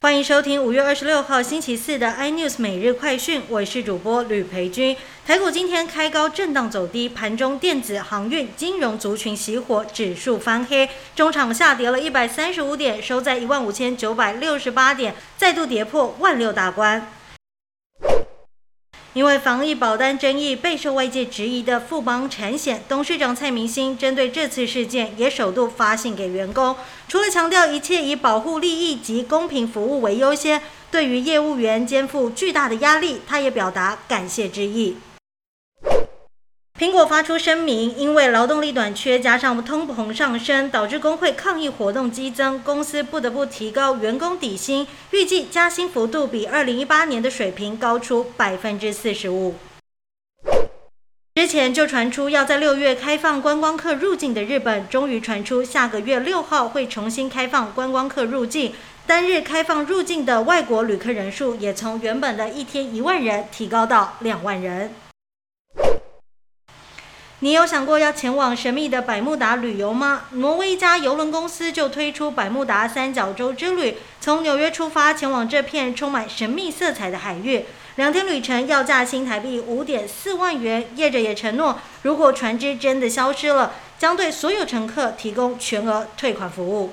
欢迎收听五月二十六号星期四的 iNews 每日快讯，我是主播吕培军。台股今天开高震荡走低，盘中电子、航运、金融族群熄火，指数翻黑，中场下跌了一百三十五点，收在一万五千九百六十八点，再度跌破万六大关。因为防疫保单争议备受外界质疑的富邦产险董事长蔡明星，针对这次事件也首度发信给员工，除了强调一切以保护利益及公平服务为优先，对于业务员肩负巨大的压力，他也表达感谢之意。苹果发出声明，因为劳动力短缺加上通膨上升，导致工会抗议活动激增，公司不得不提高员工底薪，预计加薪幅度比二零一八年的水平高出百分之四十五。之前就传出要在六月开放观光客入境的日本，终于传出下个月六号会重新开放观光客入境，单日开放入境的外国旅客人数也从原本的一天一万人提高到两万人。你有想过要前往神秘的百慕达旅游吗？挪威一家邮轮公司就推出百慕达三角洲之旅，从纽约出发，前往这片充满神秘色彩的海域。两天旅程要价新台币五点四万元。业者也承诺，如果船只真的消失了，将对所有乘客提供全额退款服务。